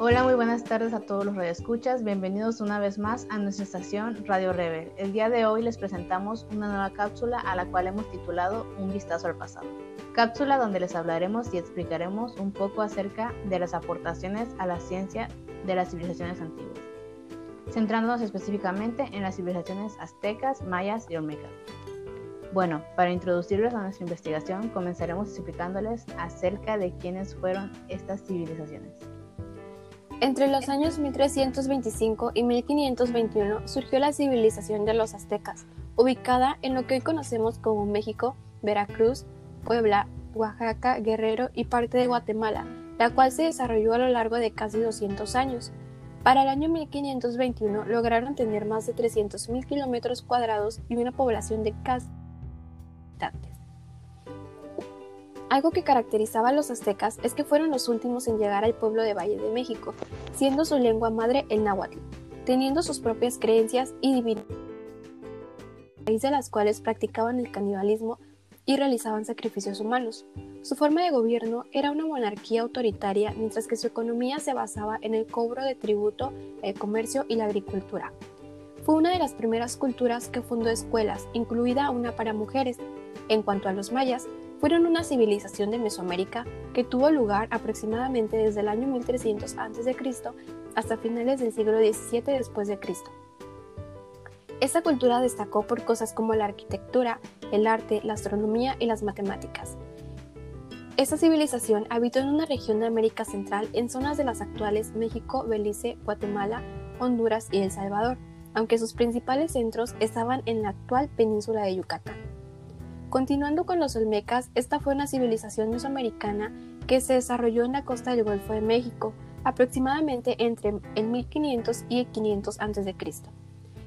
Hola, muy buenas tardes a todos los radioescuchas. Bienvenidos una vez más a nuestra estación Radio Rebel. El día de hoy les presentamos una nueva cápsula a la cual hemos titulado Un vistazo al pasado. Cápsula donde les hablaremos y explicaremos un poco acerca de las aportaciones a la ciencia de las civilizaciones antiguas, centrándonos específicamente en las civilizaciones aztecas, mayas y olmecas. Bueno, para introducirlos a nuestra investigación, comenzaremos explicándoles acerca de quiénes fueron estas civilizaciones. Entre los años 1325 y 1521 surgió la civilización de los aztecas, ubicada en lo que hoy conocemos como México, Veracruz, Puebla, Oaxaca, Guerrero y parte de Guatemala, la cual se desarrolló a lo largo de casi 200 años. Para el año 1521 lograron tener más de 300.000 kilómetros cuadrados y una población de casi. Algo que caracterizaba a los aztecas es que fueron los últimos en llegar al pueblo de Valle de México, siendo su lengua madre el náhuatl, teniendo sus propias creencias y divinidades, raíz de las cuales practicaban el canibalismo y realizaban sacrificios humanos. Su forma de gobierno era una monarquía autoritaria, mientras que su economía se basaba en el cobro de tributo, el comercio y la agricultura. Fue una de las primeras culturas que fundó escuelas, incluida una para mujeres. En cuanto a los mayas, fueron una civilización de Mesoamérica que tuvo lugar aproximadamente desde el año 1300 a.C. hasta finales del siglo XVII después de Cristo. Esta cultura destacó por cosas como la arquitectura, el arte, la astronomía y las matemáticas. Esta civilización habitó en una región de América Central en zonas de las actuales México, Belice, Guatemala, Honduras y El Salvador, aunque sus principales centros estaban en la actual península de Yucatán. Continuando con los olmecas, esta fue una civilización mesoamericana que se desarrolló en la costa del Golfo de México, aproximadamente entre el 1500 y el 500 a.C.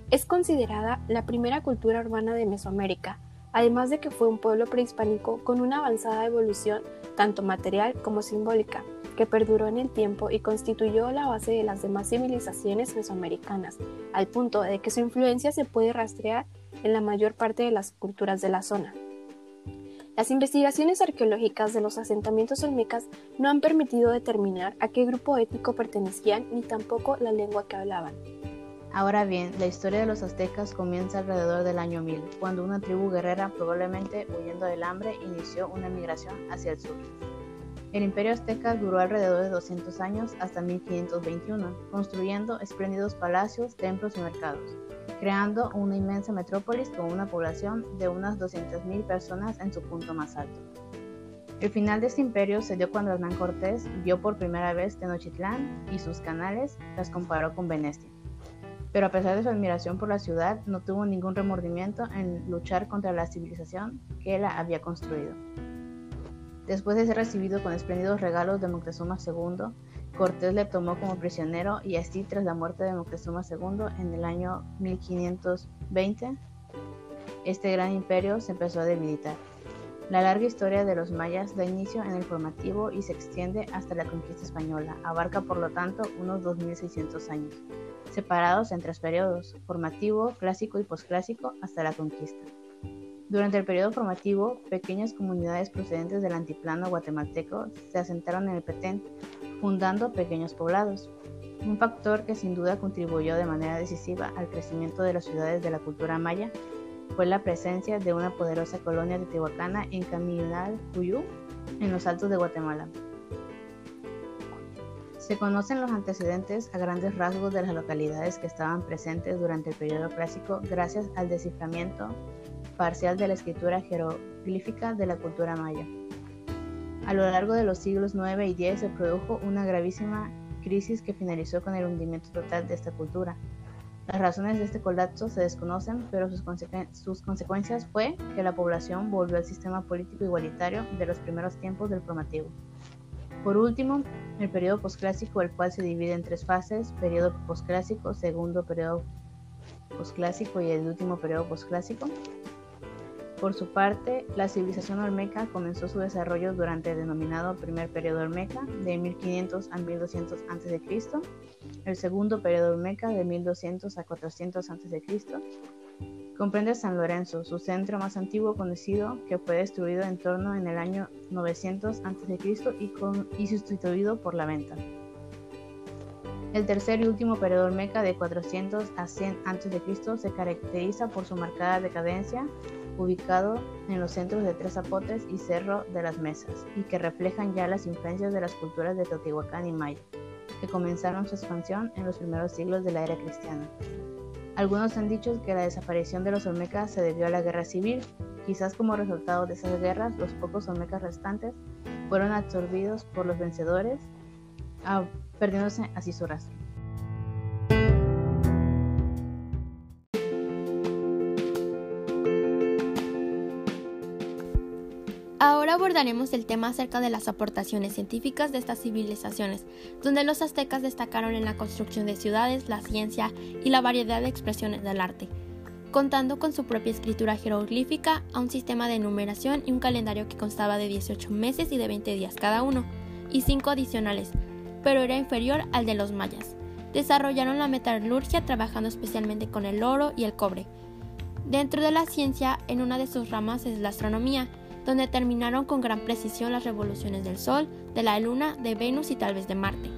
Es considerada la primera cultura urbana de Mesoamérica, además de que fue un pueblo prehispánico con una avanzada evolución tanto material como simbólica, que perduró en el tiempo y constituyó la base de las demás civilizaciones mesoamericanas, al punto de que su influencia se puede rastrear en la mayor parte de las culturas de la zona. Las investigaciones arqueológicas de los asentamientos olmecas no han permitido determinar a qué grupo étnico pertenecían ni tampoco la lengua que hablaban. Ahora bien, la historia de los aztecas comienza alrededor del año 1000, cuando una tribu guerrera, probablemente huyendo del hambre, inició una migración hacia el sur. El imperio azteca duró alrededor de 200 años hasta 1521, construyendo espléndidos palacios, templos y mercados creando una inmensa metrópolis con una población de unas 200.000 personas en su punto más alto. El final de este imperio se dio cuando Hernán Cortés vio por primera vez Tenochtitlán y sus canales las comparó con Venecia. Pero a pesar de su admiración por la ciudad, no tuvo ningún remordimiento en luchar contra la civilización que la había construido. Después de ser recibido con espléndidos regalos de Moctezuma II, Cortés le tomó como prisionero y así tras la muerte de Moctezuma II en el año 1520, este gran imperio se empezó a debilitar. La larga historia de los mayas da inicio en el formativo y se extiende hasta la conquista española. Abarca por lo tanto unos 2600 años, separados en tres periodos, formativo, clásico y posclásico hasta la conquista. Durante el periodo formativo, pequeñas comunidades procedentes del antiplano guatemalteco se asentaron en el Petén, fundando pequeños poblados, un factor que sin duda contribuyó de manera decisiva al crecimiento de las ciudades de la cultura maya fue la presencia de una poderosa colonia de tehuacana en Caminal Cuyú, en los altos de Guatemala. Se conocen los antecedentes a grandes rasgos de las localidades que estaban presentes durante el periodo clásico gracias al desciframiento parcial de la escritura jeroglífica de la cultura maya. A lo largo de los siglos IX y X se produjo una gravísima crisis que finalizó con el hundimiento total de esta cultura. Las razones de este colapso se desconocen, pero sus, sus, consecuencias fue que la población volvió al sistema político igualitario de los primeros tiempos del formativo. Por último, el periodo posclásico, el cual se divide en tres fases, periodo posclásico, segundo periodo posclásico y el último periodo posclásico, por su parte, la civilización olmeca comenzó su desarrollo durante el denominado primer periodo olmeca de 1500 a 1200 a.C., el segundo periodo olmeca de 1200 a 400 a.C. Comprende San Lorenzo, su centro más antiguo conocido, que fue destruido en torno en el año 900 a.C. Y, y sustituido por la venta. El tercer y último periodo olmeca de 400 a 100 a.C. se caracteriza por su marcada decadencia, ubicado en los centros de Tres Zapotes y Cerro de las Mesas, y que reflejan ya las influencias de las culturas de Teotihuacán y Maya, que comenzaron su expansión en los primeros siglos de la era cristiana. Algunos han dicho que la desaparición de los olmecas se debió a la guerra civil. Quizás como resultado de esas guerras, los pocos olmecas restantes fueron absorbidos por los vencedores Ah, perdiéndose así su. Abordaremos el tema acerca de las aportaciones científicas de estas civilizaciones, donde los aztecas destacaron en la construcción de ciudades, la ciencia y la variedad de expresiones del arte, contando con su propia escritura jeroglífica, a un sistema de numeración y un calendario que constaba de 18 meses y de 20 días cada uno, y 5 adicionales, pero era inferior al de los mayas. Desarrollaron la metalurgia trabajando especialmente con el oro y el cobre. Dentro de la ciencia, en una de sus ramas es la astronomía, donde terminaron con gran precisión las revoluciones del Sol, de la Luna, de Venus y tal vez de Marte.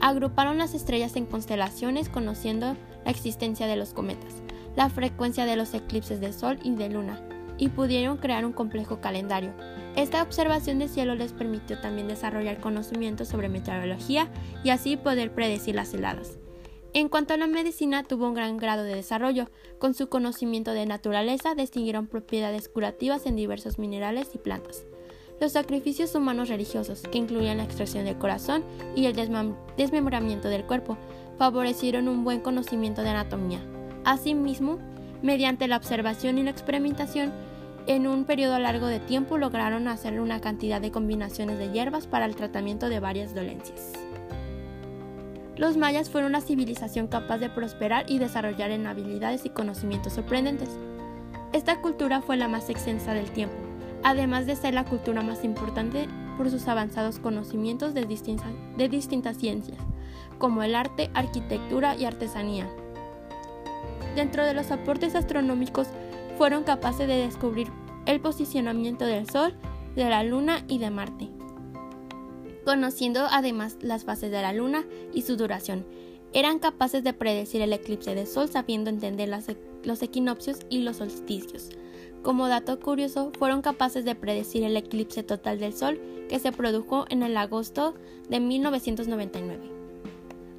Agruparon las estrellas en constelaciones conociendo la existencia de los cometas, la frecuencia de los eclipses de Sol y de Luna, y pudieron crear un complejo calendario, esta observación de cielo les permitió también desarrollar conocimientos sobre meteorología y así poder predecir las heladas. En cuanto a la medicina, tuvo un gran grado de desarrollo. Con su conocimiento de naturaleza, distinguieron propiedades curativas en diversos minerales y plantas. Los sacrificios humanos religiosos, que incluían la extracción del corazón y el desmembramiento del cuerpo, favorecieron un buen conocimiento de anatomía. Asimismo, mediante la observación y la experimentación, en un periodo largo de tiempo lograron hacer una cantidad de combinaciones de hierbas para el tratamiento de varias dolencias. Los mayas fueron una civilización capaz de prosperar y desarrollar en habilidades y conocimientos sorprendentes. Esta cultura fue la más extensa del tiempo, además de ser la cultura más importante por sus avanzados conocimientos de distintas, ciencias, como el arte, arquitectura y artesanía. Dentro de los aportes astronómicos fueron capaces de descubrir el posicionamiento del Sol, de la Luna y de Marte, conociendo además las fases de la Luna y su duración. Eran capaces de predecir el eclipse de Sol sabiendo entender los equinoccios y los solsticios. Como dato curioso, fueron capaces de predecir el eclipse total del Sol que se produjo en el agosto de 1999.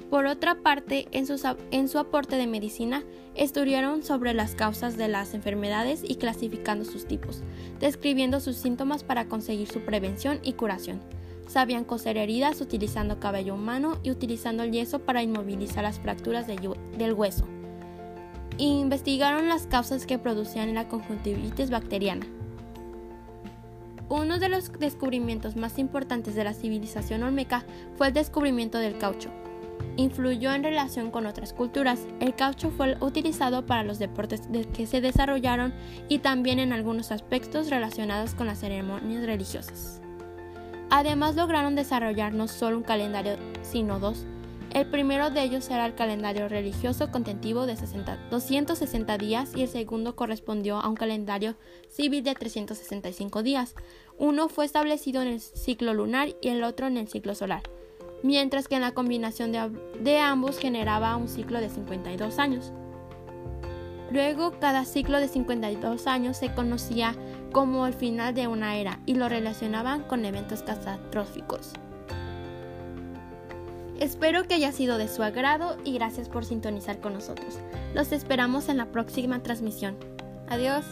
Por otra parte, en su, aporte de medicina, estudiaron sobre las causas de las enfermedades y clasificando sus tipos, describiendo sus síntomas para conseguir su prevención y curación. Sabían coser heridas utilizando cabello humano y utilizando el yeso para inmovilizar las fracturas del hueso. Investigaron las causas que producían la conjuntivitis bacteriana. Uno de los descubrimientos más importantes de la civilización olmeca fue el descubrimiento del caucho, influyó en relación con otras culturas. El caucho fue utilizado para los deportes que se desarrollaron y también en algunos aspectos relacionados con las ceremonias religiosas. Además lograron desarrollar no solo un calendario, sino dos. El primero de ellos era el calendario religioso contentivo de 260 días y el segundo correspondió a un calendario civil de 365 días. Uno fue establecido en el ciclo lunar y el otro en el ciclo solar mientras que la combinación de, ambos generaba un ciclo de 52 años. Luego, cada ciclo de 52 años se conocía como el final de una era y lo relacionaban con eventos catastróficos. Espero que haya sido de su agrado y gracias por sintonizar con nosotros. Los esperamos en la próxima transmisión. Adiós.